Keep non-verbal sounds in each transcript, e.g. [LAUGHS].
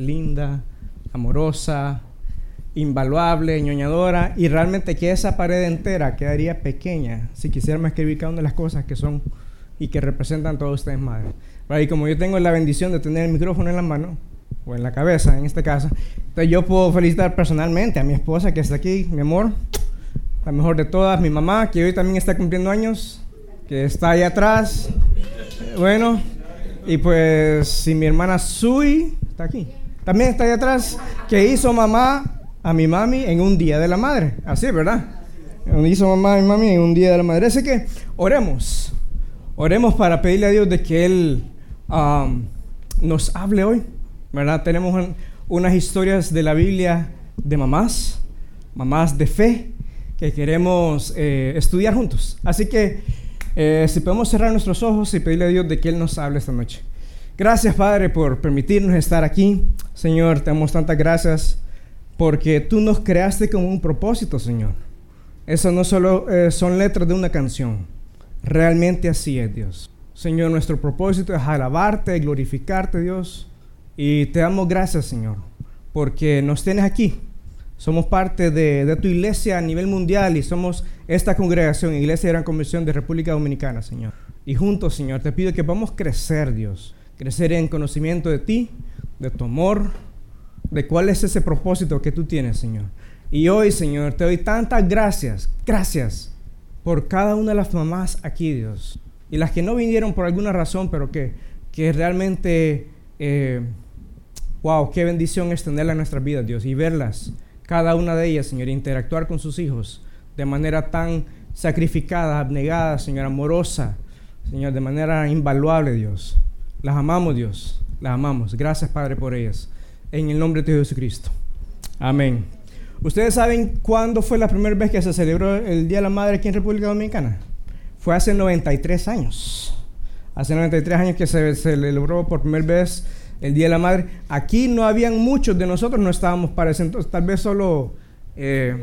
linda, amorosa, invaluable, ñoñadora, y realmente que esa pared entera quedaría pequeña si quisiéramos escribir cada una de las cosas que son y que representan todos ustedes madres. Y como yo tengo la bendición de tener el micrófono en la mano, o en la cabeza en este caso, entonces yo puedo felicitar personalmente a mi esposa que está aquí, mi amor, la mejor de todas, mi mamá, que hoy también está cumpliendo años, que está ahí atrás. Bueno, y pues si mi hermana Sui está aquí, también está ahí atrás, que hizo mamá a mi mami en un día de la madre. Así, ¿verdad? Hizo mamá a mi mami en un día de la madre. Así que oremos. Oremos para pedirle a Dios de que Él um, nos hable hoy. ¿Verdad? Tenemos unas historias de la Biblia de mamás, mamás de fe, que queremos eh, estudiar juntos. Así que eh, si podemos cerrar nuestros ojos y pedirle a Dios de que Él nos hable esta noche. Gracias, Padre, por permitirnos estar aquí. Señor, te damos tantas gracias porque tú nos creaste con un propósito, Señor. Eso no solo eh, son letras de una canción, realmente así es Dios. Señor, nuestro propósito es alabarte, glorificarte, Dios, y te damos gracias, Señor, porque nos tienes aquí. Somos parte de, de tu iglesia a nivel mundial y somos esta congregación, Iglesia de Gran Convención de República Dominicana, Señor. Y juntos, Señor, te pido que podamos crecer, Dios, crecer en conocimiento de ti, de tu amor, de cuál es ese propósito que tú tienes, Señor. Y hoy, Señor, te doy tantas gracias, gracias por cada una de las mamás aquí, Dios. Y las que no vinieron por alguna razón, pero que, que realmente, eh, wow, qué bendición es tenerlas en nuestras vidas, Dios, y verlas, cada una de ellas, Señor, interactuar con sus hijos de manera tan sacrificada, abnegada, Señor, amorosa, Señor, de manera invaluable, Dios. Las amamos, Dios, las amamos. Gracias, Padre, por ellas en el nombre de Jesucristo. Amén. ¿Ustedes saben cuándo fue la primera vez que se celebró el Día de la Madre aquí en República Dominicana? Fue hace 93 años. Hace 93 años que se celebró por primera vez el Día de la Madre. Aquí no habían muchos de nosotros, no estábamos para ese entonces, tal vez solo, eh,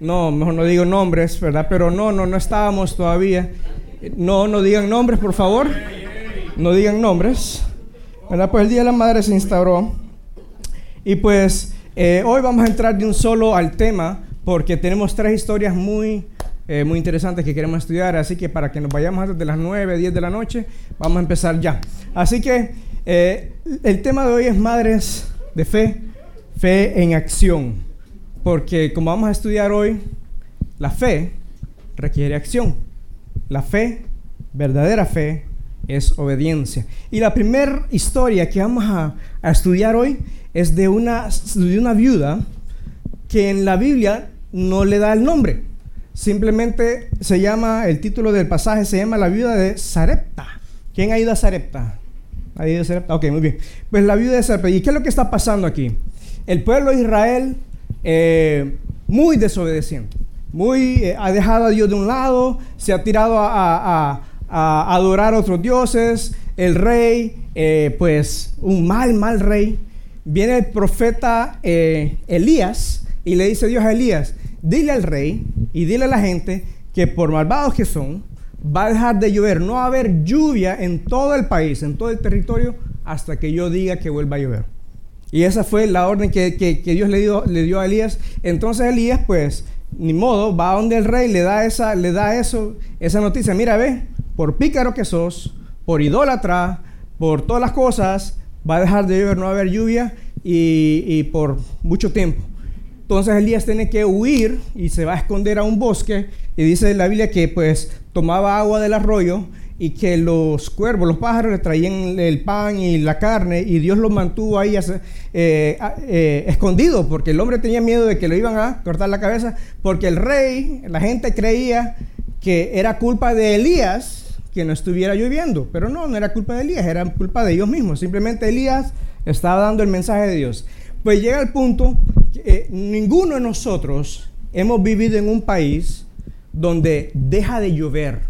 no, mejor no digo nombres, ¿verdad? Pero no, no, no estábamos todavía. No, no digan nombres, por favor. No digan nombres. ¿Verdad? Pues el Día de la Madre se instauró y pues eh, hoy vamos a entrar de un solo al tema porque tenemos tres historias muy, eh, muy interesantes que queremos estudiar. Así que para que nos vayamos antes de las 9, 10 de la noche, vamos a empezar ya. Así que eh, el tema de hoy es madres de fe, fe en acción. Porque como vamos a estudiar hoy, la fe requiere acción. La fe, verdadera fe, es obediencia. Y la primera historia que vamos a, estudiar hoy es de una, de una viuda que en la Biblia no le da el nombre. Simplemente se llama, el título del pasaje se llama la viuda de Sarepta. ¿Quién ha ido a Sarepta? ¿Ha ido a Sarepta? Ok, muy bien. Pues la viuda de Sarepta. ¿Y qué es lo que está pasando aquí? El pueblo de Israel, eh, muy desobedeciente, muy, eh, ha dejado a Dios de un lado, se ha tirado a, adorar a otros dioses. El rey, eh, pues un mal, mal rey, viene el profeta eh, Elías y le dice Dios a Elías, dile al rey y dile a la gente que por malvados que son, va a dejar de llover, no va a haber lluvia en todo el país, en todo el territorio, hasta que yo diga que vuelva a llover. Y esa fue la orden que, Dios le dio, le dio, a Elías. Entonces Elías, pues, ni modo, va a donde el rey, le da esa, le da eso, esa noticia. Mira, ve, por pícaro que sos, por idólatra, por todas las cosas, va a dejar de llover, no va a haber lluvia y, por mucho tiempo. Entonces Elías tiene que huir y se va a esconder a un bosque. Y dice la Biblia que pues tomaba agua del arroyo y que los cuervos, los pájaros le traían el pan y la carne y Dios lo mantuvo ahí eh, eh, escondido porque el hombre tenía miedo de que lo iban a cortar la cabeza porque el rey, la gente creía que era culpa de Elías que no estuviera lloviendo. Pero no, no era culpa de Elías, era culpa de ellos mismos. Simplemente Elías estaba dando el mensaje de Dios. Pues llega el punto que eh, ninguno de nosotros hemos vivido en un país donde deja de llover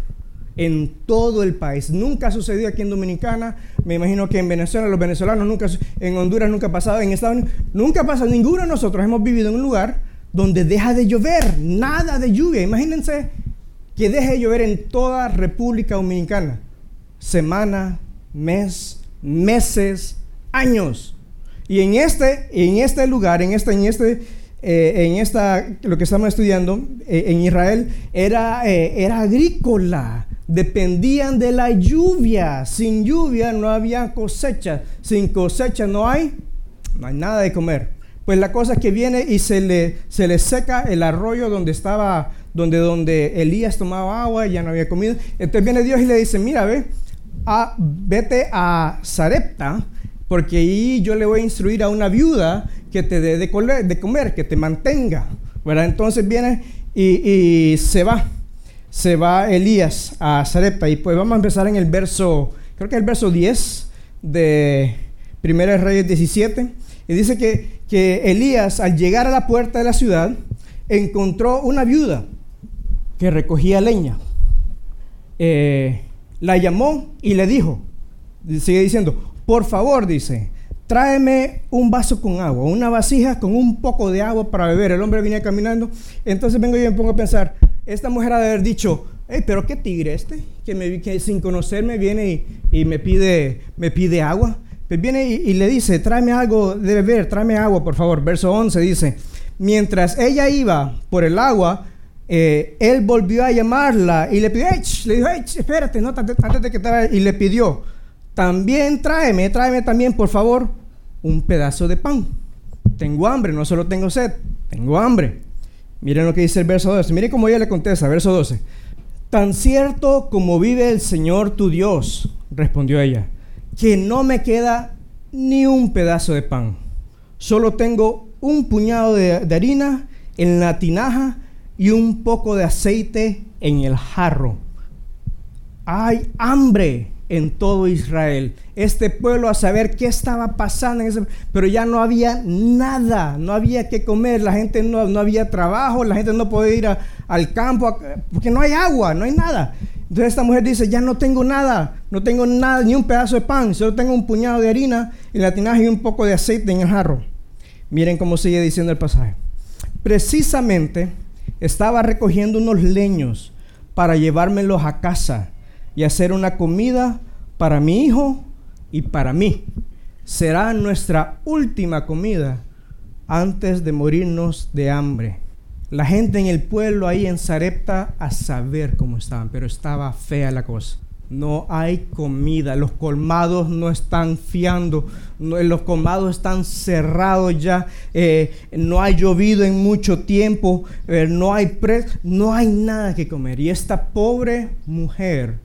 en todo el país. Nunca ha sucedido aquí en Dominicana, me imagino que en Venezuela, los venezolanos nunca, en Honduras nunca ha pasado, en Estados Unidos nunca pasa. Ninguno de nosotros hemos vivido en un lugar donde deja de llover, nada de lluvia. Imagínense que deje de llover en toda República Dominicana. Semana, mes, meses, años. Y en este, en este lugar, en este, en este, eh, en esta, lo que estamos estudiando, eh, en Israel, era, eh, era agrícola. Dependían de la lluvia. Sin lluvia no había cosecha. Sin cosecha no hay, no hay nada de comer. Pues la cosa es que viene y se le, se le seca el arroyo donde estaba, donde, donde Elías tomaba agua y ya no había comido. Entonces viene Dios y le dice, mira, ve, a, vete a Sarepta, porque ahí yo le voy a instruir a una viuda que te dé de, comer, que te mantenga. ¿verdad? Entonces viene y, y, se va, se va Elías a Sarepta. Y pues vamos a empezar en el verso, creo que el verso 10 de 1 Reyes 17. Y dice que, que Elías al llegar a la puerta de la ciudad encontró una viuda que recogía leña. Eh, la llamó y le dijo, sigue diciendo, por favor, dice, tráeme un vaso con agua, una vasija con un poco de agua para beber. El hombre venía caminando, entonces vengo yo y me pongo a pensar, esta mujer ha de haber dicho, hey, pero qué tigre este, que, sin conocerme viene y, me, pide, me pide agua. Pues viene y, y, le dice, tráeme algo de beber, tráeme agua, por favor. Verso 11 dice, mientras ella iba por el agua, eh, él volvió a llamarla y le pidió, le dijo, espérate, no, antes de que y le pidió, también tráeme, tráeme también, por favor, un pedazo de pan. Tengo hambre, no solo tengo sed, tengo hambre. Miren lo que dice el verso 12. Miren cómo ella le contesta, verso 12. Tan cierto como vive el Señor tu Dios, respondió ella, que no me queda ni un pedazo de pan. Solo tengo un puñado de harina en la tinaja y un poco de aceite en el jarro. Hay hambre en todo Israel. Este pueblo a saber qué estaba pasando, pero ya no había nada, no había que comer, la gente no, no había trabajo, la gente no podía ir al campo porque no hay agua, no hay nada. Entonces esta mujer dice, ya no tengo nada, no tengo nada, ni un pedazo de pan, solo tengo un puñado de harina en la tinaja y un poco de aceite en el jarro. Miren cómo sigue diciendo el pasaje. Precisamente estaba recogiendo unos leños para llevármelos a casa y hacer una comida para mi hijo y para mí. Será nuestra última comida antes de morirnos de hambre. La gente en el pueblo ahí en Sarepta a saber cómo estaban, pero estaba fea la cosa no hay comida, los colmados no están fiando, los colmados están cerrados ya, eh, no ha llovido en mucho tiempo, eh, no hay no hay nada que comer. Y esta pobre mujer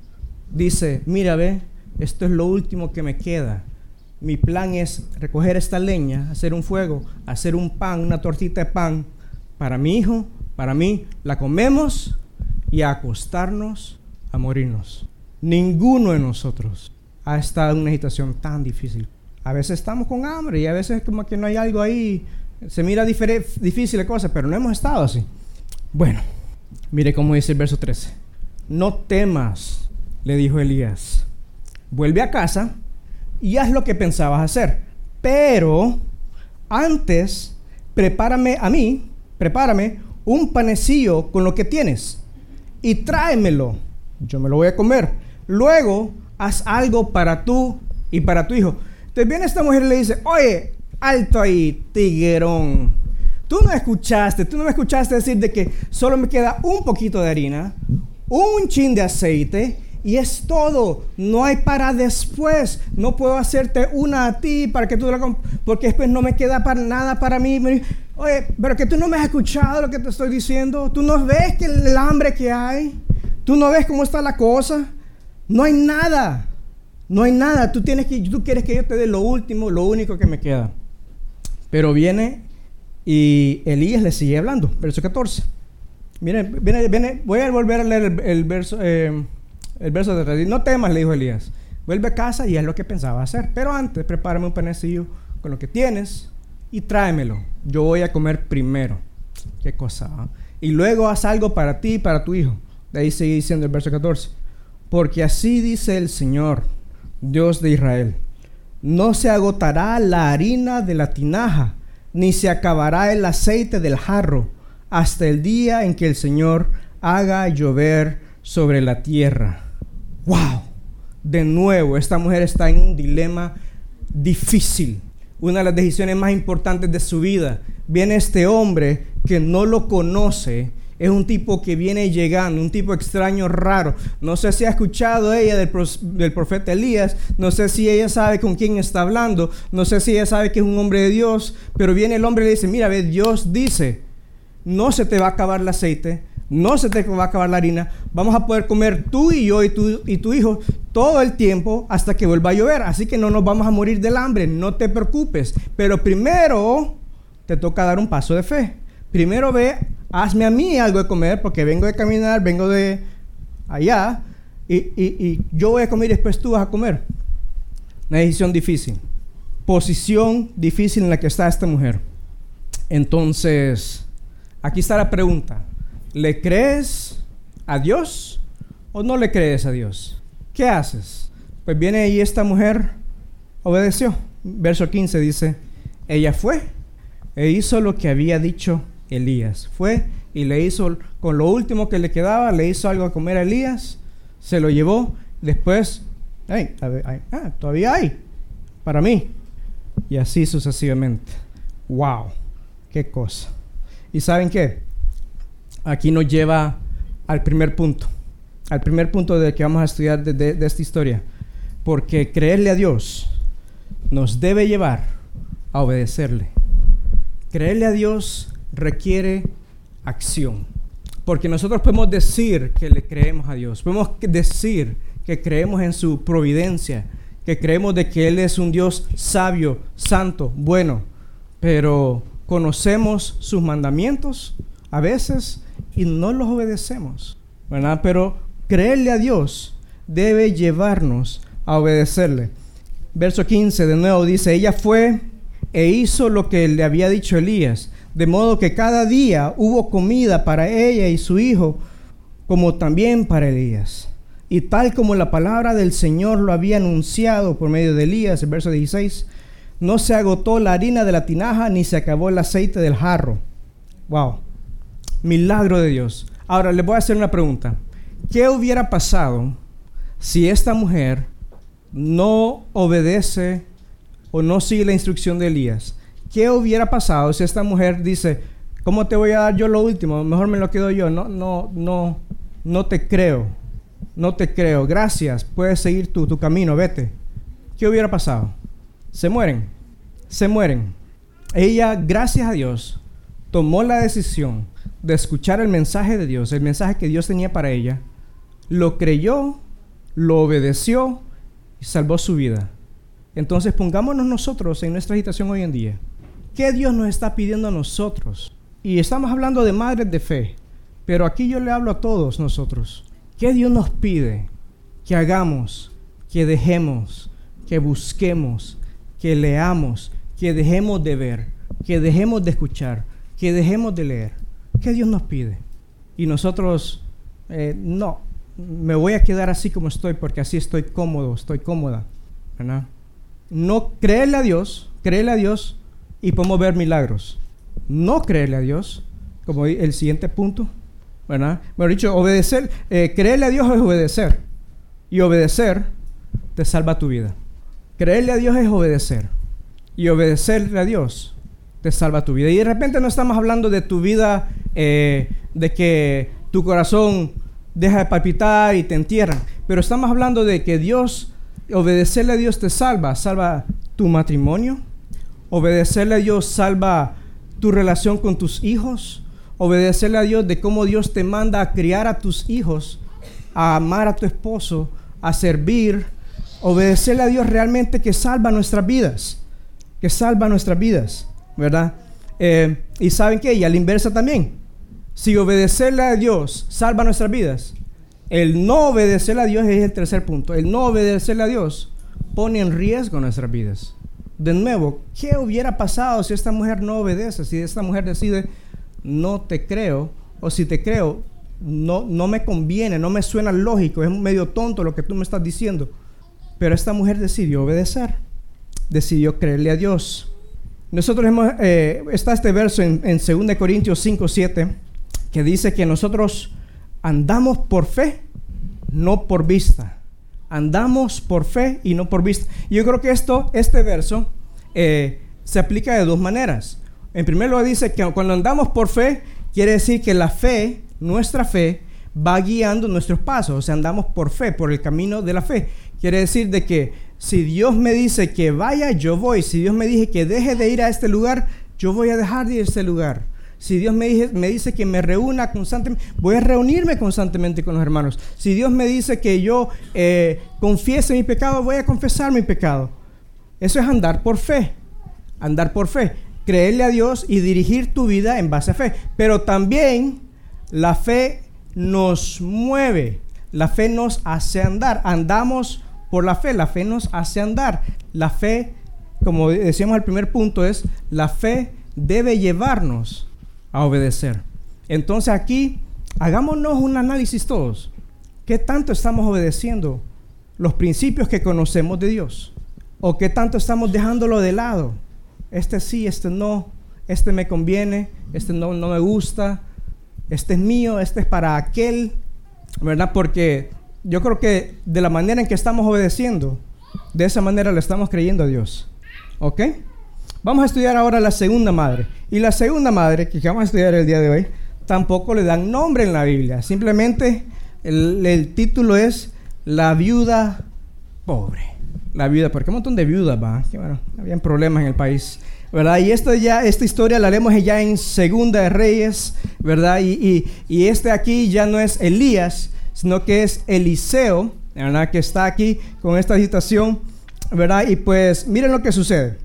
dice, mira, ve, esto es lo último que me queda. Mi plan es recoger esta leña, hacer un fuego, hacer un pan, una tortita de pan para mi hijo, para mí, la comemos y a acostarnos a morirnos. Ninguno de nosotros ha estado en una situación tan difícil. A veces estamos con hambre y a veces como que no hay algo ahí, se mira difícil la cosa, pero no hemos estado así. Bueno, mire cómo dice el verso 13. No temas, le dijo Elías. Vuelve a casa y haz lo que pensabas hacer. Pero antes, prepárame a mí, prepárame un panecillo con lo que tienes y tráemelo. Yo me lo voy a comer Luego, haz algo para tú y para tu hijo. Entonces viene esta mujer y le dice, oye, alto ahí, tiguerón. Tú no escuchaste, tú no me escuchaste decir de que solo me queda un poquito de harina, un chin de aceite y es todo. No hay para después. No puedo hacerte una a ti para que tú la porque después no me queda para nada para mí. Oye, pero que tú no me has escuchado lo que te estoy diciendo. Tú no ves que el hambre que hay. Tú no ves cómo está la cosa. No hay nada. No hay nada. Tú, tienes que, tú quieres que yo te dé lo último, lo único que me queda. Pero viene y Elías le sigue hablando. Verso 14. Miren, viene, viene, voy a volver a leer el, verso, eh, el verso de No temas, le dijo Elías. Vuelve a casa y es lo que pensaba hacer. Pero antes, prepárame un panecillo con lo que tienes y tráemelo. Yo voy a comer primero. Qué cosa. ¿ah? Y luego haz algo para ti y para tu hijo. De ahí sigue diciendo el verso 14. Porque así dice el Señor, Dios de Israel, no se agotará la harina de la tinaja, ni se acabará el aceite del jarro, hasta el día en que el Señor haga llover sobre la tierra. ¡Wow! De nuevo, esta mujer está en un dilema difícil. una de las decisiones más importantes de su vida. Viene este hombre que no lo conoce, es un tipo que viene llegando, un tipo extraño, raro. No sé si ha escuchado ella del, profeta Elías, no sé si ella sabe con quién está hablando, no sé si ella sabe que es un hombre de Dios, pero viene el hombre y le dice, mira, ve, Dios dice, no se te va a acabar el aceite, no se te va a acabar la harina, vamos a poder comer tú y yo y tu, y tu hijo todo el tiempo hasta que vuelva a llover, así que no nos vamos a morir del hambre, no te preocupes, pero primero te toca dar un paso de fe. Primero ve hazme a mí algo de comer porque vengo de caminar, vengo de allá y, yo voy a comer y después tú vas a comer. Una decisión difícil. Posición difícil en la que está esta mujer. Entonces, aquí está la pregunta. ¿Le crees a Dios o no le crees a Dios? ¿Qué haces? Pues viene ahí esta mujer, obedeció. Verso 15 dice, ella fue e hizo lo que había dicho Elías. Fue y le hizo, con lo último que le quedaba, le hizo algo a comer a Elías, se lo llevó, después, ah, todavía hay, para mí. Y así sucesivamente. ¡Wow! ¡Qué cosa! ¿Y saben qué? Aquí nos lleva al primer punto, al primer punto de que vamos a estudiar de esta historia. Porque creerle a Dios nos debe llevar a obedecerle. Creerle a Dios requiere acción. Porque nosotros podemos decir que le creemos a Dios, podemos decir que creemos en su providencia, que creemos de que Él es un Dios sabio, santo, bueno, pero conocemos sus mandamientos a veces y no los obedecemos, ¿verdad? Pero creerle a Dios debe llevarnos a obedecerle. Verso 15 de nuevo dice, ella fue e hizo lo que le había dicho Elías de modo que cada día hubo comida para ella y su hijo, como también para Elías. Y tal como la palabra del Señor lo había anunciado por medio de Elías, el verso 16, no se agotó la harina de la tinaja ni se acabó el aceite del jarro. Wow, milagro de Dios. Ahora le voy a hacer una pregunta. ¿Qué hubiera pasado si esta mujer no obedece o no sigue la instrucción de Elías? ¿Qué hubiera pasado si esta mujer dice, ¿cómo te voy a dar yo lo último? Mejor me lo quedo yo. No, no, no, no te creo. No te creo. Gracias. Puedes seguir tu, tu camino. Vete. ¿Qué hubiera pasado? Se mueren. Se mueren. Ella, gracias a Dios, tomó la decisión de escuchar el mensaje de Dios, el mensaje que Dios tenía para ella, lo creyó, lo obedeció y salvó su vida. Entonces pongámonos nosotros en nuestra situación hoy en día. ¿Qué Dios nos está pidiendo a nosotros? Y estamos hablando de madres de fe, pero aquí yo le hablo a todos nosotros. ¿Qué Dios nos pide que hagamos, que dejemos, que busquemos, que leamos, que dejemos de ver, que dejemos de escuchar, que dejemos de leer? ¿Qué Dios nos pide? Y nosotros, eh, no, me voy a quedar así como estoy porque así estoy cómodo, estoy cómoda. No creerle a Dios, creerle a Dios y podemos ver milagros. No creerle a Dios, como el siguiente punto, ¿verdad? Bueno, dicho, obedecer, eh, creerle a Dios es obedecer. Y obedecer te salva tu vida. Creerle a Dios es obedecer. Y obedecerle a Dios te salva tu vida. Y de repente no estamos hablando de tu vida, eh, de que tu corazón deja de palpitar y te entierran. Pero estamos hablando de que Dios, obedecerle a Dios te salva. Salva tu matrimonio, Obedecerle a Dios salva tu relación con tus hijos. Obedecerle a Dios de cómo Dios te manda a criar a tus hijos, a amar a tu esposo, a servir. Obedecerle a Dios realmente que salva nuestras vidas. Que salva nuestras vidas, ¿verdad? Eh, y saben que, y a la inversa también. Si obedecerle a Dios salva nuestras vidas, el no obedecerle a Dios es el tercer punto. El no obedecerle a Dios pone en riesgo nuestras vidas de nuevo, ¿qué hubiera pasado si esta mujer no obedece? Si esta mujer decide, no te creo, o si te creo, no, no me conviene, no me suena lógico, es medio tonto lo que tú me estás diciendo. Pero esta mujer decidió obedecer, decidió creerle a Dios. Nosotros hemos, eh, está este verso en, en 2 Corintios 5, 7, que dice que nosotros andamos por fe, no por vista. Andamos por fe y no por vista. Yo creo que esto, este verso, eh, se aplica de dos maneras. En primer lugar dice que cuando andamos por fe, quiere decir que la fe, nuestra fe, va guiando nuestros pasos. O sea, andamos por fe, por el camino de la fe. Quiere decir de que si Dios me dice que vaya, yo voy. Si Dios me dice que deje de ir a este lugar, yo voy a dejar de ir a este lugar. Si Dios me, dice, que me reúna constantemente, voy a reunirme constantemente con los hermanos. Si Dios me dice que yo eh, confiese mi pecado, voy a confesar mi pecado. Eso es andar por fe. Andar por fe. Creerle a Dios y dirigir tu vida en base a fe. Pero también la fe nos mueve. La fe nos hace andar. Andamos por la fe. La fe nos hace andar. La fe, como decíamos al primer punto, es la fe debe llevarnos a obedecer. Entonces aquí, hagámonos un análisis todos. ¿Qué tanto estamos obedeciendo los principios que conocemos de Dios? ¿O qué tanto estamos dejándolo de lado? Este sí, este no, este me conviene, este no, no me gusta, este es mío, este es para aquel, ¿verdad? Porque yo creo que de la manera en que estamos obedeciendo, de esa manera le estamos creyendo a Dios. ¿Ok? Vamos a estudiar ahora la segunda madre. Y la segunda madre, que vamos a estudiar el día de hoy, tampoco le dan nombre en la Biblia. Simplemente el, título es La viuda pobre. La viuda, porque un montón de viudas, va. Que bueno, habían problemas en el país. ¿verdad? Y esta, ya, esta historia la leemos ya en Segunda de Reyes, ¿verdad? Y, y, este aquí ya no es Elías, sino que es Eliseo, ¿verdad? Que está aquí con esta situación, ¿verdad? Y pues miren lo que sucede.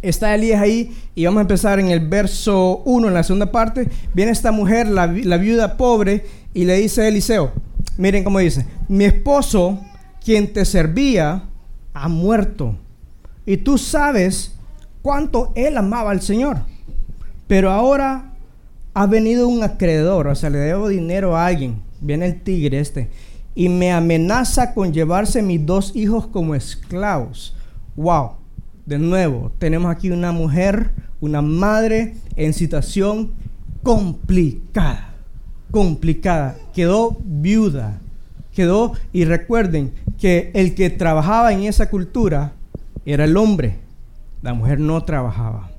Está Elías ahí y vamos a empezar en el verso 1, en la segunda parte. Viene esta mujer, la, la viuda pobre, y le dice a Eliseo, miren cómo dice, mi esposo, quien te servía, ha muerto. Y tú sabes cuánto él amaba al Señor. Pero ahora ha venido un acreedor, o sea, le debo dinero a alguien. Viene el tigre este. Y me amenaza con llevarse mis dos hijos como esclavos. Wow. De nuevo, tenemos aquí una mujer, una madre en situación complicada. Complicada. Quedó viuda. Quedó, y recuerden que el que trabajaba en esa cultura era el hombre la mujer no trabajaba.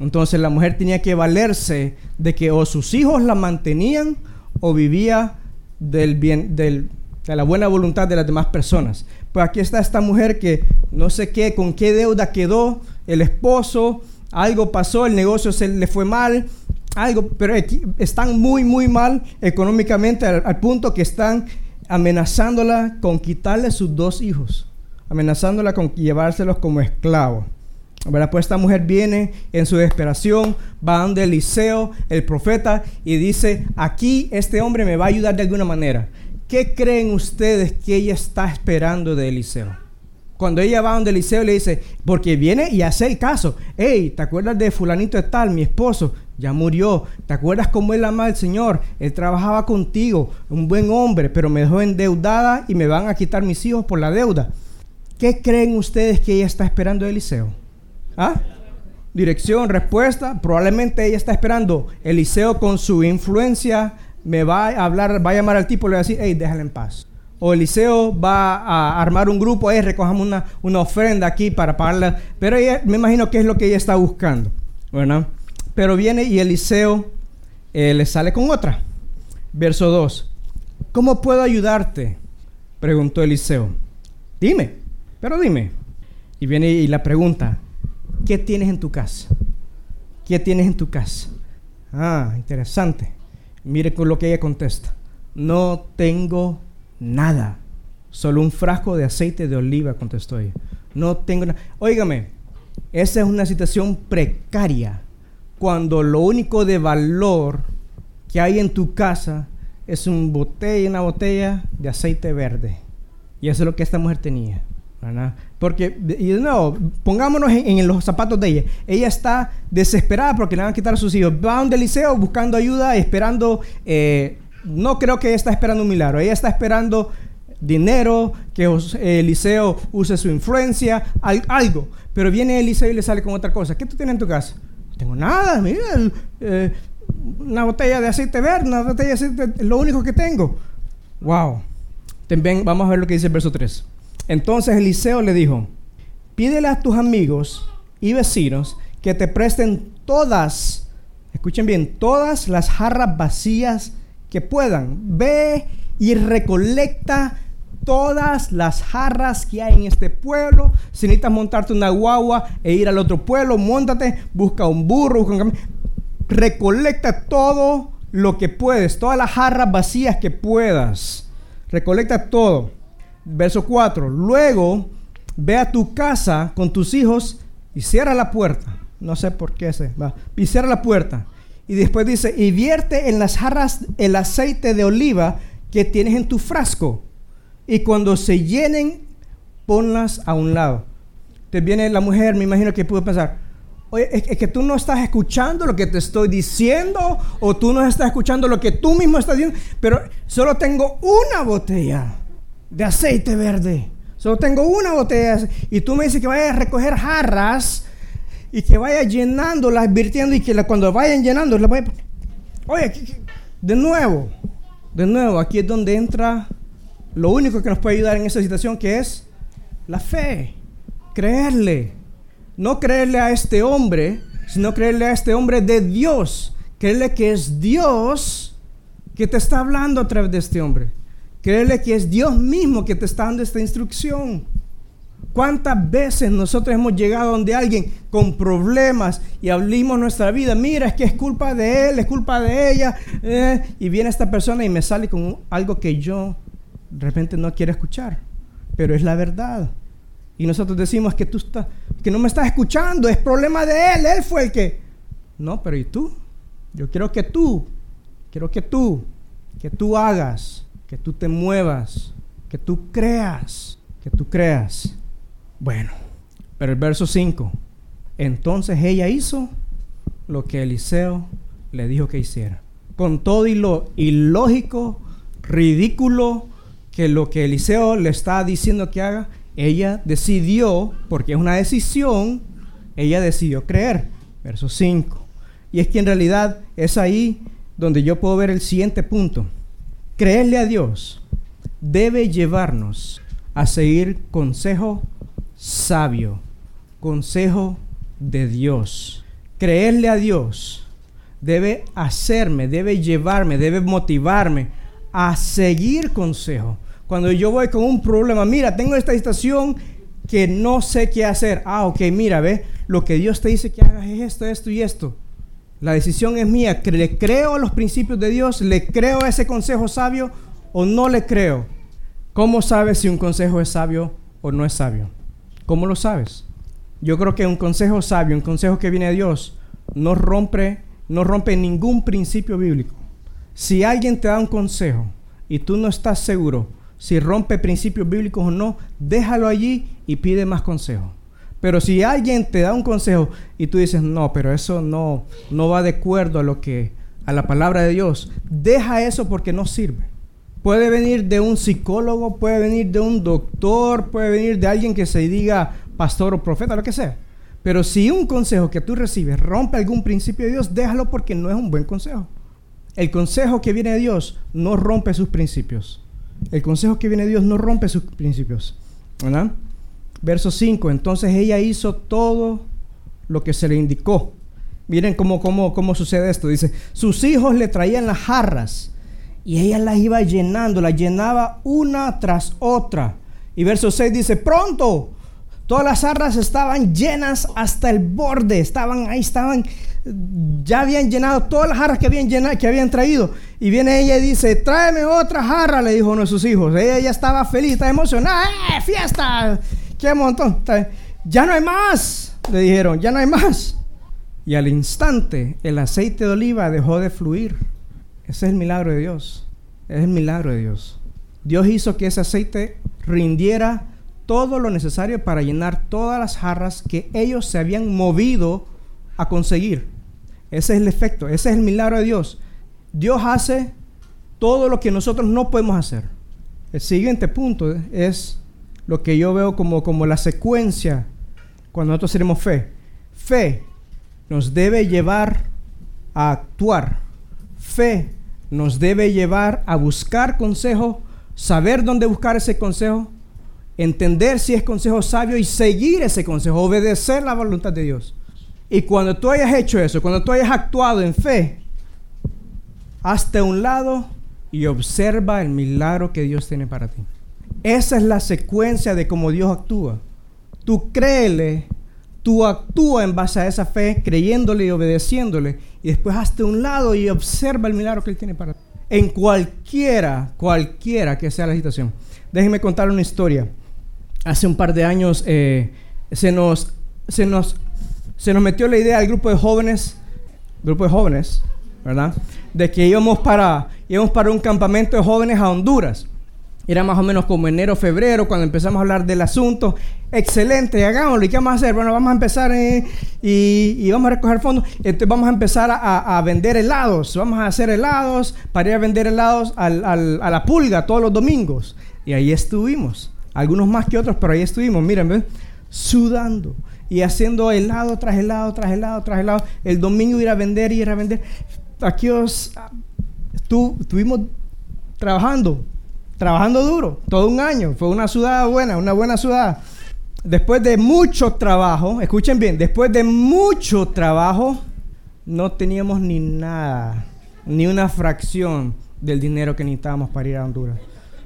Entonces la mujer tenía que valerse de que o sus hijos la mantenían o vivía del bien, de la buena voluntad de las demás personas. Pues aquí está esta mujer que no sé qué, con qué deuda quedó, el esposo, algo pasó, el negocio se le fue mal, algo, pero están muy, muy mal económicamente al, punto que están amenazándola con quitarle sus dos hijos, amenazándola con llevárselos como esclavos. Pues esta mujer viene en su desesperación, va donde Eliseo, el profeta, y dice, aquí este hombre me va a ayudar de alguna manera. ¿Qué creen ustedes que ella está esperando de Eliseo? Cuando ella va donde Eliseo le dice, porque viene y hace el caso, hey, ¿te acuerdas de fulanito de tal, mi esposo? Ya murió. ¿Te acuerdas cómo él ama al Señor? Él trabajaba contigo, un buen hombre, pero me dejó endeudada y me van a quitar mis hijos por la deuda. ¿Qué creen ustedes que ella está esperando de Eliseo? ¿Ah? Dirección, respuesta. Probablemente ella está esperando. Eliseo con su influencia me va a hablar, va a llamar al tipo y le va a decir, hey, déjala en paz. O Eliseo va a armar un grupo, hey, recojamos una, una ofrenda aquí para pagarla. Pero ella, me imagino que es lo que ella está buscando. ¿verdad? Pero viene y Eliseo eh, le sale con otra. Verso 2. ¿Cómo puedo ayudarte? Preguntó Eliseo. Dime, pero dime. Y viene y la pregunta, ¿Qué tienes en tu casa? ¿Qué tienes en tu casa? Ah, interesante. Mire con lo que ella contesta. No tengo nada. Solo un frasco de aceite de oliva, contestó ella. No tengo nada. Óigame, esa es una situación precaria. Cuando lo único de valor que hay en tu casa es un botella, una botella de aceite verde. Y eso es lo que esta mujer tenía. Porque, y no, pongámonos en, los zapatos de ella. Ella está desesperada porque le van a quitar a sus hijos. Va a un buscando ayuda, esperando. Eh, no creo que ella está esperando un milagro. Ella está esperando dinero, que Eliseo use su influencia, algo. Pero viene Eliseo y le sale con otra cosa. ¿Qué tú tienes en tu casa? No tengo nada, mira, eh, una botella de aceite verde, una botella de aceite, lo único que tengo. Wow. También vamos a ver lo que dice el verso 3. Entonces Eliseo le dijo, pídele a tus amigos y vecinos que te presten todas, escuchen bien, todas las jarras vacías que puedan. Ve y recolecta todas las jarras que hay en este pueblo. Si necesitas montarte una guagua e ir al otro pueblo, montate, busca un burro, busca un recolecta todo lo que puedes, todas las jarras vacías que puedas. Recolecta todo. Verso 4. Luego ve a tu casa con tus hijos y cierra la puerta. No sé por qué se va. Y cierra la puerta. Y después dice, y vierte en las jarras el aceite de oliva que tienes en tu frasco. Y cuando se llenen, ponlas a un lado. Te viene la mujer, me imagino que pudo pensar, oye, es, que tú no estás escuchando lo que te estoy diciendo, o tú no estás escuchando lo que tú mismo estás diciendo, pero solo tengo una botella de aceite verde. Solo tengo una botella. Y tú me dices que vaya a recoger jarras y que vaya llenándolas, virtiendo y que cuando vayan llenando, la. Oye, de nuevo, de nuevo, aquí es donde entra lo único que nos puede ayudar en esa situación, que es la fe. Creerle. No creerle a este hombre, sino creerle a este hombre de Dios. Creerle que es Dios que te está hablando a través de este hombre. Creerle que es Dios mismo que te está dando esta instrucción. ¿Cuántas veces nosotros hemos llegado donde alguien con problemas y abrimos nuestra vida? Mira, es que es culpa de él, es culpa de ella. Eh, y viene esta persona y me sale con algo que yo de repente no quiero escuchar. Pero es la verdad. Y nosotros decimos que tú estás, que no me estás escuchando, es problema de él, él fue el que. No, pero ¿y tú? Yo quiero que tú, quiero que tú, que tú hagas que tú te muevas, que tú creas, que tú creas. Bueno, pero el verso 5, entonces ella hizo lo que Eliseo le dijo que hiciera. Con todo y lo ilógico, ridículo, que lo que Eliseo le está diciendo que haga, ella decidió, porque es una decisión, ella decidió creer. Verso 5. Y es que en realidad es ahí donde yo puedo ver el siguiente punto. Creerle a Dios debe llevarnos a seguir consejo sabio, consejo de Dios. Creerle a Dios debe hacerme, debe llevarme, debe motivarme a seguir consejo. Cuando yo voy con un problema, mira, tengo esta situación que no sé qué hacer. Ah, ok, mira, ve, lo que Dios te dice que hagas es esto, esto y esto. La decisión es mía. ¿Le creo a los principios de Dios? ¿Le creo a ese consejo sabio o no le creo? ¿Cómo sabes si un consejo es sabio o no es sabio? ¿Cómo lo sabes? Yo creo que un consejo sabio, un consejo que viene de Dios, no rompe, no rompe ningún principio bíblico. Si alguien te da un consejo y tú no estás seguro si rompe principios bíblicos o no, déjalo allí y pide más consejo. Pero si alguien te da un consejo y tú dices, no, pero eso no, no va de acuerdo a lo que, a la palabra de Dios, deja eso porque no sirve. Puede venir de un psicólogo, puede venir de un doctor, puede venir de alguien que se diga pastor o profeta, lo que sea. Pero si un consejo que tú recibes rompe algún principio de Dios, déjalo porque no es un buen consejo. El consejo que viene de Dios no rompe sus principios. El consejo que viene de Dios no rompe sus principios. ¿Verdad? Verso 5, entonces ella hizo todo lo que se le indicó. Miren cómo, cómo, cómo sucede esto. Dice, sus hijos le traían las jarras y ella las iba llenando, las llenaba una tras otra. Y verso 6 dice, pronto, todas las jarras estaban llenas hasta el borde, estaban ahí, estaban, ya habían llenado todas las jarras que habían, llenado, que habían traído. Y viene ella y dice, tráeme otra jarra, le dijo uno de sus hijos. Ella ya estaba feliz, estaba emocionada, ¡eh, fiesta! ¡Qué montón! Ya no hay más, le dijeron, ya no hay más. Y al instante el aceite de oliva dejó de fluir. Ese es el milagro de Dios. Es el milagro de Dios. Dios hizo que ese aceite rindiera todo lo necesario para llenar todas las jarras que ellos se habían movido a conseguir. Ese es el efecto, ese es el milagro de Dios. Dios hace todo lo que nosotros no podemos hacer. El siguiente punto es lo que yo veo como, como la secuencia cuando nosotros tenemos fe. Fe nos debe llevar a actuar. Fe nos debe llevar a buscar consejo, saber dónde buscar ese consejo, entender si es consejo sabio y seguir ese consejo, obedecer la voluntad de Dios. Y cuando tú hayas hecho eso, cuando tú hayas actuado en fe, hazte a un lado y observa el milagro que Dios tiene para ti. Esa es la secuencia de cómo Dios actúa. Tú créele, tú actúa en base a esa fe, creyéndole y obedeciéndole, y después hazte un lado y observa el milagro que Él tiene para ti. En cualquiera, cualquiera que sea la situación. Déjenme contar una historia. Hace un par de años eh, se, nos, se, nos, se nos metió la idea al grupo de jóvenes, grupo de jóvenes, ¿verdad? De que íbamos para, íbamos para un campamento de jóvenes a Honduras. Era más o menos como enero, febrero, cuando empezamos a hablar del asunto. Excelente, hagámoslo. ¿Y qué vamos a hacer? Bueno, vamos a empezar eh, y, vamos a recoger fondos. Entonces vamos a empezar a, vender helados. Vamos a hacer helados para ir a vender helados a la pulga todos los domingos. Y ahí estuvimos. Algunos más que otros, pero ahí estuvimos. Miren, ¿ven? Sudando y haciendo helado tras helado, tras helado, tras helado. El domingo ir a vender ir a vender. Aquí os, estuvimos trabajando trabajando duro, todo un año. Fue una sudada buena, una buena sudada. Después de mucho trabajo, escuchen bien, después de mucho trabajo, no teníamos ni nada, ni una fracción del dinero que necesitábamos para ir a Honduras.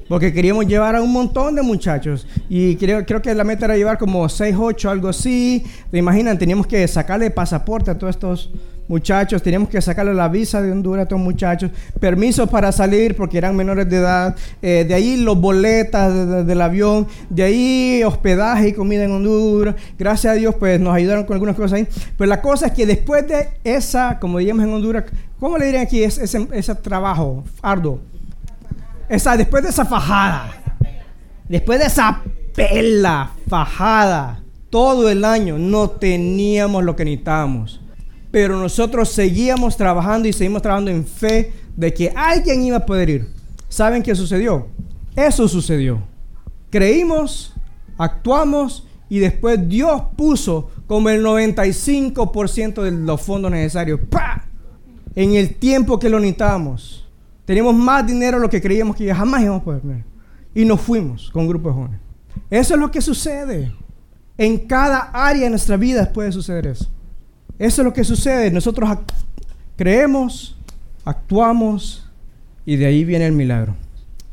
Porque queríamos llevar a un montón de muchachos. Y creo, creo que la meta era llevar como 6, 8, algo así. ¿Te imaginan? Teníamos que sacarle pasaporte a todos estos muchachos, teníamos que sacarle la visa de Honduras a estos muchachos, permisos para salir porque eran menores de edad, eh, de ahí los boletas del avión, de ahí hospedaje y comida en Honduras. Gracias a Dios, pues nos ayudaron con algunas cosas ahí. Pero la cosa es que después de esa, como diríamos en Honduras, ¿cómo le dirían aquí? ese, trabajo arduo. Esa, después de esa fajada, después de esa pela fajada, todo el año no teníamos lo que necesitábamos pero nosotros seguíamos trabajando y seguimos trabajando en fe de que alguien iba a poder ir. ¿Saben qué sucedió? Eso sucedió. Creímos, actuamos y después Dios puso como el 95% de los fondos necesarios. ¡Pah! En el tiempo que lo necesitábamos. Teníamos más dinero de lo que creíamos que jamás íbamos a poder tener. Y nos fuimos con un grupo de jóvenes. Eso es lo que sucede. En cada área de nuestra vida puede suceder eso. Eso es lo que sucede. Nosotros creemos, actuamos y de ahí viene el milagro.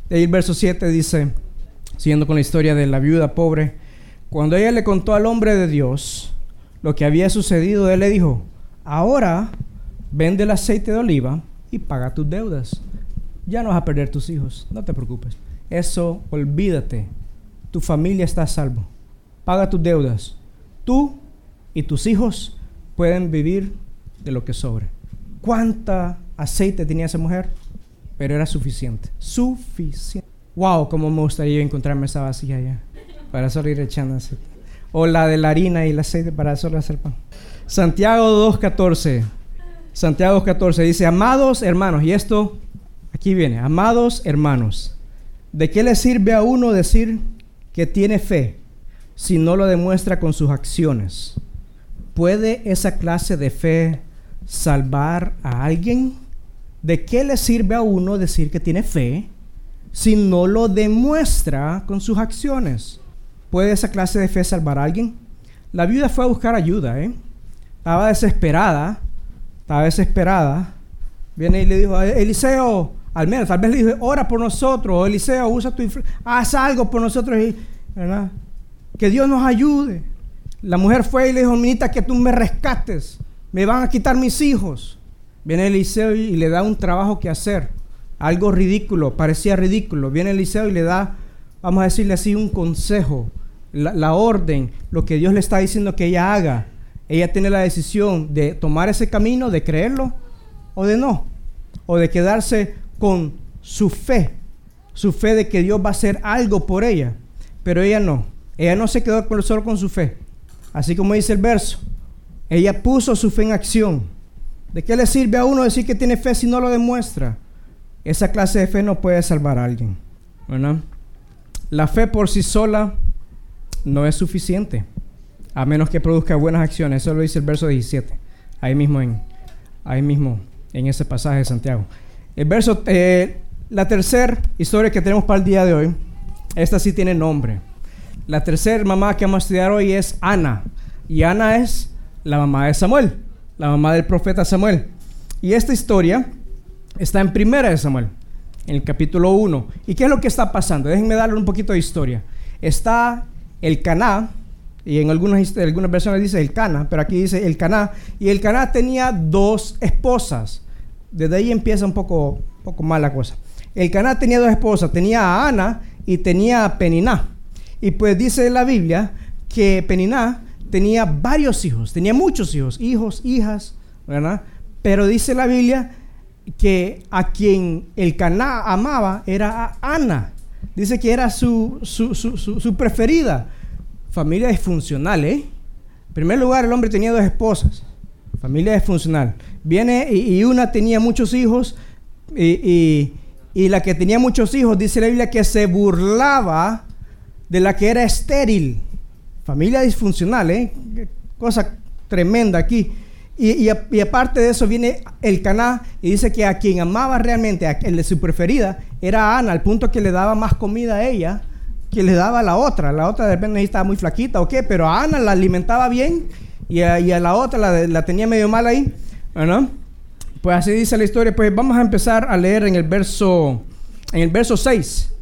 De ahí el verso 7 dice, siguiendo con la historia de la viuda pobre, cuando ella le contó al hombre de Dios lo que había sucedido, él le dijo, ahora vende el aceite de oliva y paga tus deudas. Ya no vas a perder tus hijos, no te preocupes. Eso, olvídate. Tu familia está a salvo. Paga tus deudas. Tú y tus hijos pueden vivir de lo que sobre. ¿Cuánta aceite tenía esa mujer? Pero era suficiente. Suficiente. Wow, cómo me gustaría encontrarme esa vasija allá. Para solo ir echando aceite. O la de la harina y el aceite para solo hacer pan. Santiago 2.14. Santiago 2.14 dice, amados hermanos, y esto aquí viene, amados hermanos, ¿de qué le sirve a uno decir que tiene fe si no lo demuestra con sus acciones? ¿Puede esa clase de fe salvar a alguien? ¿De qué le sirve a uno decir que tiene fe si no lo demuestra con sus acciones? ¿Puede esa clase de fe salvar a alguien? La viuda fue a buscar ayuda, ¿eh? Estaba desesperada, estaba desesperada. Viene y le dijo, Eliseo, al menos, tal vez le dijo, ora por nosotros, Eliseo, usa tu haz algo por nosotros, ¿verdad? Que Dios nos ayude. La mujer fue y le dijo, minita, que tú me rescates. Me van a quitar mis hijos. Viene Eliseo y le da un trabajo que hacer. Algo ridículo, parecía ridículo. Viene Eliseo y le da, vamos a decirle así, un consejo. La, la orden, lo que Dios le está diciendo que ella haga. Ella tiene la decisión de tomar ese camino, de creerlo o de no. O de quedarse con su fe. Su fe de que Dios va a hacer algo por ella. Pero ella no. Ella no se quedó solo con su fe. Así como dice el verso, ella puso su fe en acción. ¿De qué le sirve a uno decir que tiene fe si no lo demuestra? Esa clase de fe no puede salvar a alguien. La fe por sí sola no es suficiente, a menos que produzca buenas acciones. Eso lo dice el verso 17, ahí mismo en, ahí mismo en ese pasaje de Santiago. El verso, eh, la tercera historia que tenemos para el día de hoy, esta sí tiene nombre. La tercera mamá que vamos a estudiar hoy es Ana. Y Ana es la mamá de Samuel, la mamá del profeta Samuel. Y esta historia está en Primera de Samuel, en el capítulo 1. ¿Y qué es lo que está pasando? Déjenme darle un poquito de historia. Está el Caná, y en algunas, algunas versiones dice el Cana, pero aquí dice el Caná. Y el Caná tenía dos esposas. Desde ahí empieza un poco, poco mal la cosa. El Caná tenía dos esposas, tenía a Ana y tenía a Peniná. Y pues dice la Biblia que Peniná tenía varios hijos, tenía muchos hijos, hijos, hijas, ¿verdad? Pero dice la Biblia que a quien el Caná amaba era a Ana. Dice que era su, su, su, su preferida familia disfuncional, ¿eh? En primer lugar, el hombre tenía dos esposas, familia disfuncional. Viene y, una tenía muchos hijos y, y, la que tenía muchos hijos, dice la Biblia, que se burlaba de la que era estéril. Familia disfuncional, ¿eh? Cosa tremenda aquí. Y, y, aparte de eso viene el Caná y dice que a quien amaba realmente, a de su preferida, era Ana, al punto que le daba más comida a ella que le daba a la otra. La otra de repente estaba muy flaquita o qué, pero a Ana la alimentaba bien y a, la otra la, tenía medio mal ahí. ¿no? Pues así dice la historia. Pues vamos a empezar a leer en el verso, en el verso 6.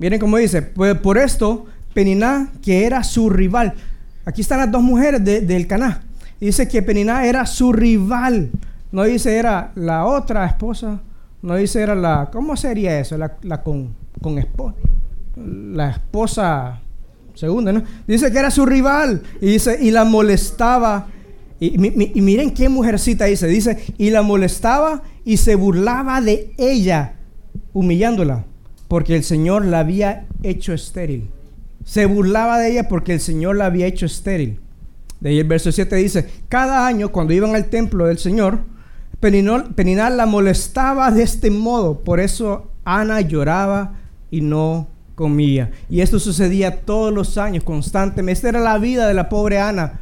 Miren cómo dice, pues por esto Peniná, que era su rival. Aquí están las dos mujeres del Caná. Dice que Peniná era su rival. No dice era la otra esposa. No dice era la... ¿Cómo sería eso? La, la con, con esposa la esposa segunda, ¿no? Dice que era su rival y dice, y la molestaba. Y, miren qué mujercita dice, dice, y la molestaba y se burlaba de ella, humillándola, porque el Señor la había hecho estéril. Se burlaba de ella porque el Señor la había hecho estéril. De ahí el verso 7 dice, cada año cuando iban al templo del Señor, Peninal la molestaba de este modo, por eso Ana lloraba y no comía. Y esto sucedía todos los años, constantemente. Esta era la vida de la pobre Ana.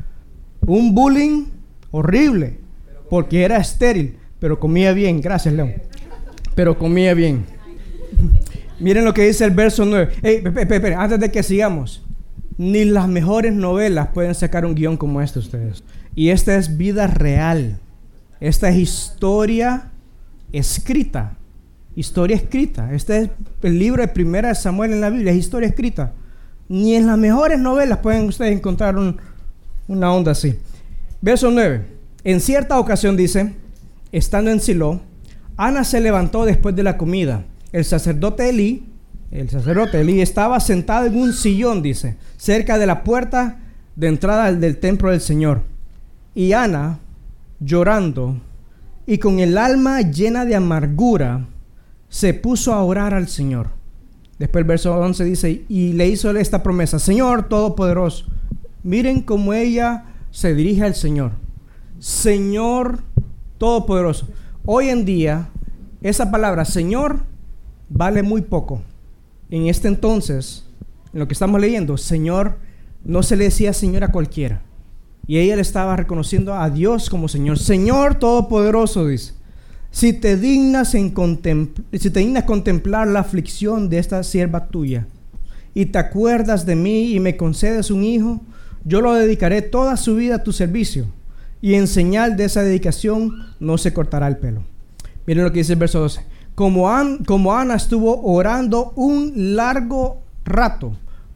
Un bullying horrible, porque era estéril, pero comía bien. Gracias, León. Pero comía bien. Miren lo que dice el verso 9. antes de que sigamos. Ni las mejores novelas pueden sacar un guion como este ustedes. Y esta es vida real. Esta es historia escrita historia escrita. Este es el libro de Primera de Samuel en la Biblia, es historia escrita. Ni en las mejores novelas pueden ustedes encontrar una onda así. Verso 9. En cierta ocasión dice, estando en Silo, Ana se levantó después de la comida. El sacerdote Elí, el sacerdote Elí estaba sentado en un sillón, dice, cerca de la puerta de entrada del templo del Señor. Y Ana, llorando y con el alma llena de amargura, se puso a orar al Señor. Después el verso 11 dice, y le hizo esta promesa, Señor Todopoderoso, miren cómo ella se dirige al Señor. Señor Todopoderoso. Hoy en día, esa palabra Señor vale muy poco. En este entonces, en lo que estamos leyendo, Señor no se le decía Señor a cualquiera. Y ella le estaba reconociendo a Dios como Señor. Señor Todopoderoso, dice. Si te dignas, en si te dignas contemplar la aflicción de esta sierva tuya, y te acuerdas de mí y me concedes un hijo, yo lo dedicaré toda su vida a tu servicio, y en señal de esa dedicación no se cortará el pelo. Miren lo que dice el verso 12. Como, Ana estuvo orando un largo rato.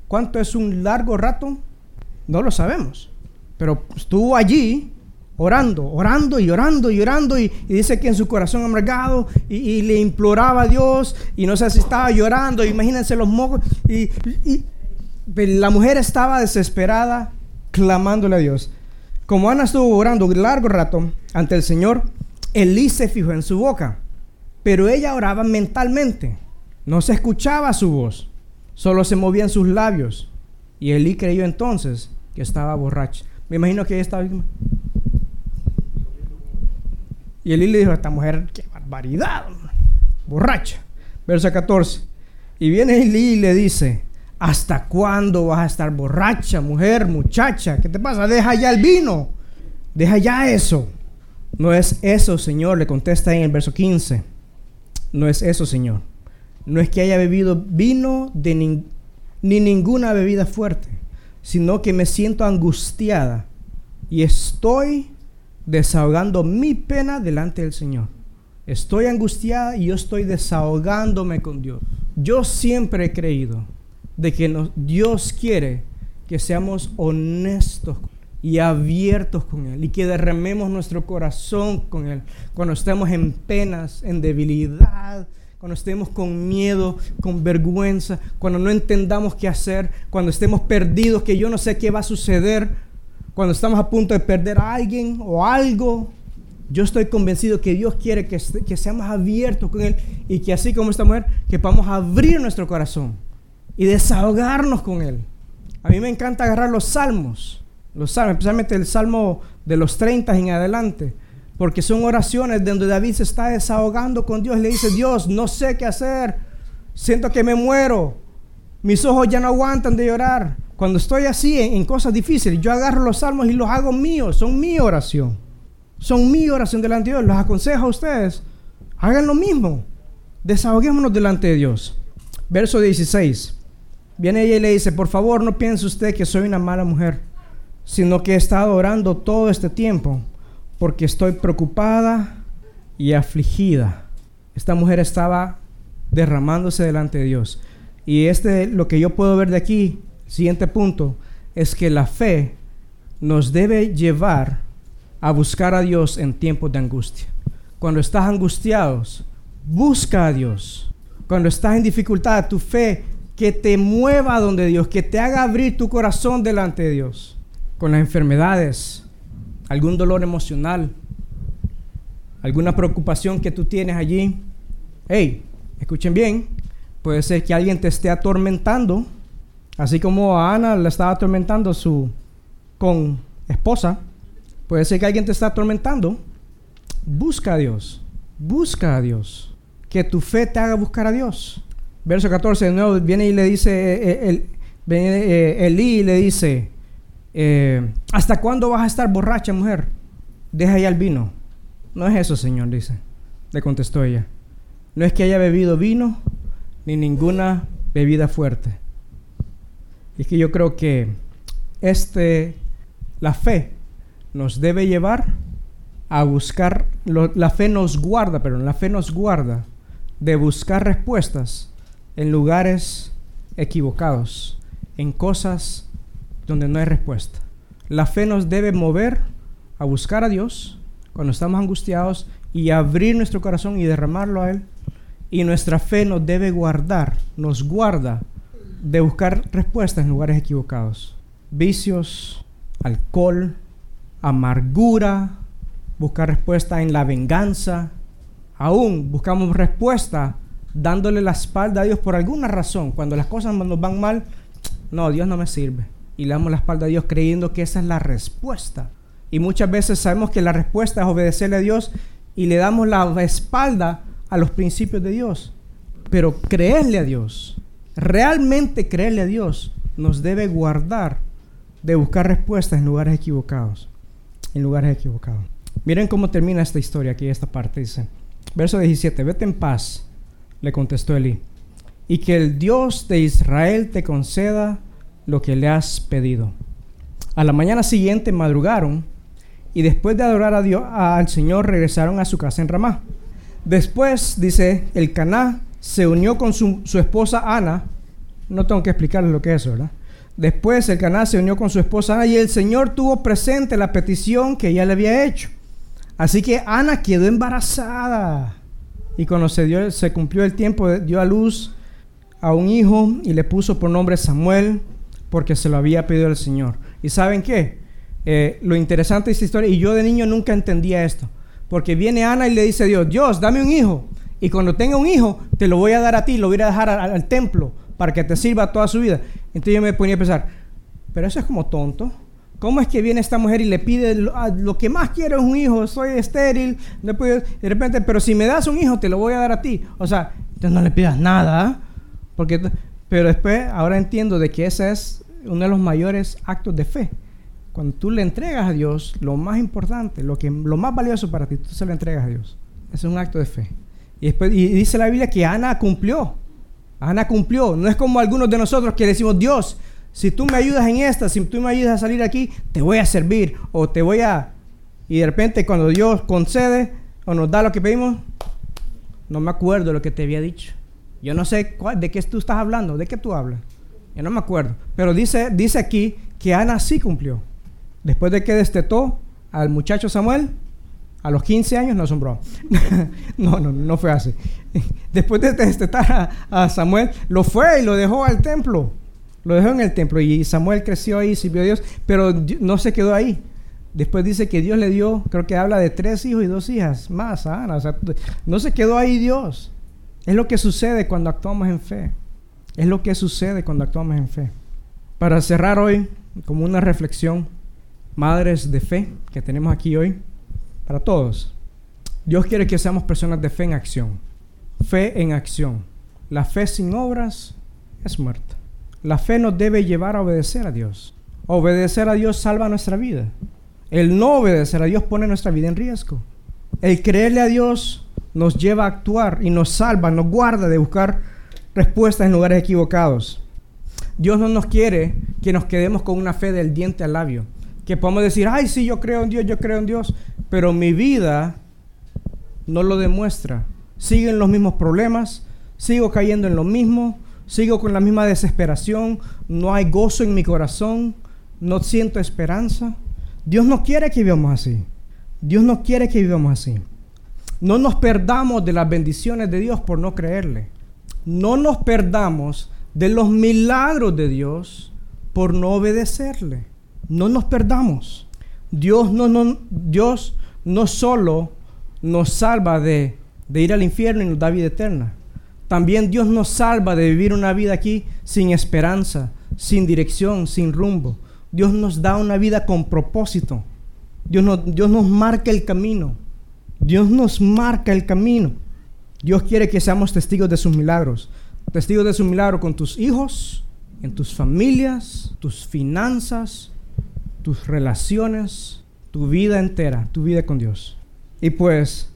¿Cuánto es un largo rato? No lo sabemos. Pero estuvo allí orando, orando y orando y orando y, dice que en su corazón amargado y, le imploraba a Dios y no sé si estaba llorando, imagínense los mocos y, la mujer estaba desesperada clamándole a Dios. Como Ana estuvo orando un largo rato ante el Señor, Elí se fijó en su boca, pero ella oraba mentalmente, no se escuchaba su voz, solo se movían sus labios y Elí creyó entonces que estaba borracha. Me imagino que ella estaba y Elí le dijo a esta mujer, qué barbaridad, borracha. Verso 14. Y viene Elí y le dice, ¿hasta cuándo vas a estar borracha, mujer, muchacha? ¿Qué te pasa? Deja ya el vino. Deja ya eso. No es eso, Señor, le contesta en el verso 15. No es eso, Señor. No es que haya bebido vino ni ninguna bebida fuerte, sino que me siento angustiada y estoy desahogando mi pena delante del Señor. Estoy angustiada y yo estoy desahogándome con Dios. Yo siempre he creído de que Dios quiere que seamos honestos y abiertos con Él y que derramemos nuestro corazón con Él cuando estemos en penas, en debilidad, cuando estemos con miedo, con vergüenza, cuando no entendamos qué hacer, cuando estemos perdidos, que yo no sé qué va a suceder, cuando estamos a punto de perder a alguien o algo. Yo estoy convencido que Dios quiere que, que seamos abiertos con Él y que así como esta mujer, que podamos abrir nuestro corazón y desahogarnos con Él. A mí me encanta agarrar los salmos, los salmos, especialmente el salmo de los 30 en adelante, porque son oraciones donde David se está desahogando con Dios. Le dice, Dios, no sé qué hacer, siento que me muero, mis ojos ya no aguantan de llorar. Cuando estoy así en, cosas difíciles, yo agarro los salmos y los hago míos, son mi oración. Son mi oración delante de Dios. Los aconsejo a ustedes, hagan lo mismo. Desahoguémonos delante de Dios. Verso 16. Viene ella y le dice, por favor no piense usted que soy una mala mujer, sino que he estado orando todo este tiempo porque estoy preocupada y afligida. Esta mujer estaba derramándose delante de Dios. Y este, lo que yo puedo ver de aquí, siguiente punto, es que la fe nos debe llevar a buscar a Dios en tiempos de angustia. Cuando estás angustiados, busca a Dios. Cuando estás en dificultad, tu fe que te mueva donde Dios, que te haga abrir tu corazón delante de Dios. Con las enfermedades, algún dolor emocional, alguna preocupación que tú tienes allí. Hey, escuchen bien, puede ser que alguien te esté atormentando, así como a Ana la estaba atormentando su con esposa. Puede ser que alguien te está atormentando. Busca a Dios, busca a Dios, que tu fe te haga buscar a Dios. Verso 14 de nuevo viene y le dice eh, eh, el, eh, Elí y le dice, eh, ¿hasta cuándo vas a estar borracha, mujer? Deja ya el vino. No es eso, Señor, dice. Le contestó ella. No es que haya bebido vino ni ninguna bebida fuerte. Y es que yo creo que este, la fe nos debe llevar a buscar, la fe nos guarda, pero la fe nos guarda de buscar respuestas en lugares equivocados, en cosas donde no hay respuesta. La fe nos debe mover a buscar a Dios cuando estamos angustiados y abrir nuestro corazón y derramarlo a Él. Y nuestra fe nos debe guardar, nos guarda de buscar respuestas en lugares equivocados. Vicios, alcohol, amargura, buscar respuesta en la venganza. Aún buscamos respuesta dándole la espalda a Dios por alguna razón. Cuando las cosas nos van mal, no, Dios no me sirve y le damos la espalda a Dios creyendo que esa es la respuesta. Y muchas veces sabemos que la respuesta es obedecerle a Dios y le damos la espalda a los principios de Dios. Pero creerle a Dios, realmente creerle a Dios, nos debe guardar de buscar respuestas en lugares equivocados. En lugares equivocados. Miren cómo termina esta historia aquí, esta parte dice. Verso 17, vete en paz, le contestó Elí, y que el Dios de Israel te conceda lo que le has pedido. A la mañana siguiente madrugaron y después de adorar a Dios, al Señor regresaron a su casa en Ramá. Después, dice, el Caná se unió con su, esposa Ana. No tengo que explicarles lo que es ¿verdad? Después el Caná se unió con su esposa Ana y el Señor tuvo presente la petición que ella le había hecho. Así que Ana quedó embarazada. Y cuando se, dio, se cumplió el tiempo, dio a luz a un hijo y le puso por nombre Samuel porque se lo había pedido el Señor. ¿Y saben qué? Eh, lo interesante de esta historia, y yo de niño nunca entendía esto, porque viene Ana y le dice a Dios, Dios, dame un hijo, y cuando tenga un hijo, te lo voy a dar a ti, lo voy a dejar al, templo para que te sirva toda su vida. Entonces yo me ponía a pensar, pero eso es como tonto. ¿Cómo es que viene esta mujer y le pide lo, que más quiero es un hijo? Soy estéril, no puedo, de repente, pero si me das un hijo, te lo voy a dar a ti. O sea, entonces no le pidas nada, porque pero después, ahora entiendo de que ese es uno de los mayores actos de fe. Cuando tú le entregas a Dios lo más importante, lo, que, lo más valioso para ti, tú se lo entregas a Dios. es un acto de fe. Y, y dice la Biblia que Ana cumplió. Ana cumplió. No es como algunos de nosotros que decimos, Dios, si tú me ayudas en esta, si tú me ayudas a salir aquí, te voy a servir o te voy a... Y de repente cuando Dios concede o nos da lo que pedimos, no me acuerdo lo que te había dicho. Yo no sé de qué tú estás hablando, de qué tú hablas. Yo no me acuerdo. Pero dice, dice aquí que Ana sí cumplió. Después de que destetó al muchacho Samuel, a los 15 años no asombró. [LAUGHS] no, no, no fue así. [LAUGHS] Después de destetar a, Samuel, lo fue y lo dejó al templo. Lo dejó en el templo y Samuel creció ahí, sirvió a Dios, pero no se quedó ahí. Después dice que Dios le dio, creo que habla de tres hijos y dos hijas más a Ana. No se quedó ahí Dios. Es lo que sucede cuando actuamos en fe. Es lo que sucede cuando actuamos en fe. Para cerrar hoy, como una reflexión, madres de fe que tenemos aquí hoy, para todos. Dios quiere que seamos personas de fe en acción. Fe en acción. La fe sin obras es muerta. La fe nos debe llevar a obedecer a Dios. Obedecer a Dios salva nuestra vida. El no obedecer a Dios pone nuestra vida en riesgo. El creerle a Dios nos lleva a actuar y nos salva, nos guarda de buscar respuestas en lugares equivocados. Dios no nos quiere que nos quedemos con una fe del diente al labio. Que podamos decir, ay, sí, yo creo en Dios, yo creo en Dios, pero mi vida no lo demuestra. Siguen los mismos problemas, sigo cayendo en lo mismo, sigo con la misma desesperación, no hay gozo en mi corazón, no siento esperanza. Dios no quiere que vivamos así. Dios no quiere que vivamos así. No nos perdamos de las bendiciones de Dios por no creerle. No nos perdamos de los milagros de Dios por no obedecerle. No nos perdamos. Dios no, no, Dios no solo nos salva de, de ir al infierno y nos da vida eterna. También Dios nos salva de vivir una vida aquí sin esperanza, sin dirección, sin rumbo. Dios nos da una vida con propósito. Dios, Dios nos marca el camino. Dios nos marca el camino. Dios quiere que seamos testigos de sus milagros. Testigos de su milagro con tus hijos, en tus familias, tus finanzas, tus relaciones, tu vida entera, tu vida con Dios. Y pues,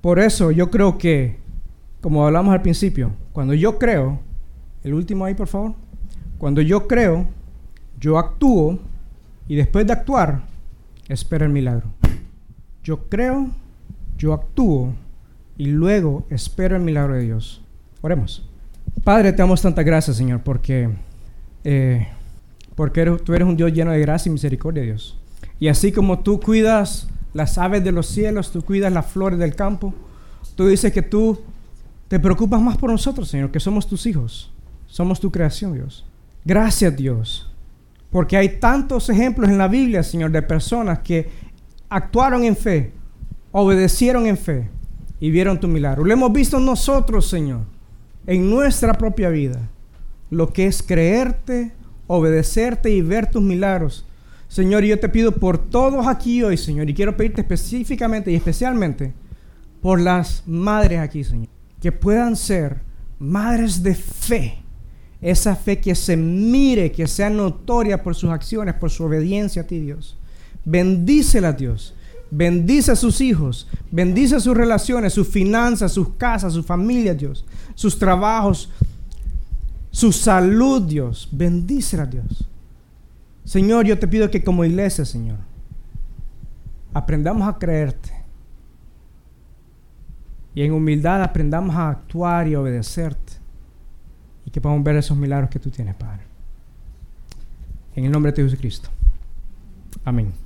por eso yo creo que, como hablamos al principio, cuando yo creo, el último ahí por favor, cuando yo creo, yo actúo y después de actuar, espero el milagro. Yo creo, yo actúo y luego espero el milagro de Dios. Oremos. Padre, te damos tanta gracias, Señor, porque, eh, porque tú eres un Dios lleno de gracia y misericordia, Dios. Y así como tú cuidas las aves de los cielos, tú cuidas las flores del campo, tú dices que tú te preocupas más por nosotros, Señor, que somos tus hijos, somos tu creación, Dios. Gracias, Dios, porque hay tantos ejemplos en la Biblia, Señor, de personas que actuaron en fe, obedecieron en fe y vieron tu milagro. Lo hemos visto nosotros, Señor, en nuestra propia vida. Lo que es creerte, obedecerte y ver tus milagros. Señor, yo te pido por todos aquí hoy, Señor, y quiero pedirte específicamente y especialmente por las madres aquí, Señor, que puedan ser madres de fe. Esa fe que se mire, que sea notoria por sus acciones, por su obediencia a ti, Dios. Bendícela, Dios. Bendice a sus hijos, bendice sus relaciones, sus finanzas, sus casas, su familia, Dios, sus trabajos, su salud, Dios. Bendícela, Dios. Señor, yo te pido que como iglesia, Señor, aprendamos a creerte. Y en humildad aprendamos a actuar y obedecerte. Que podamos ver esos milagros que tú tienes, Padre. En el nombre de Jesucristo. Amén.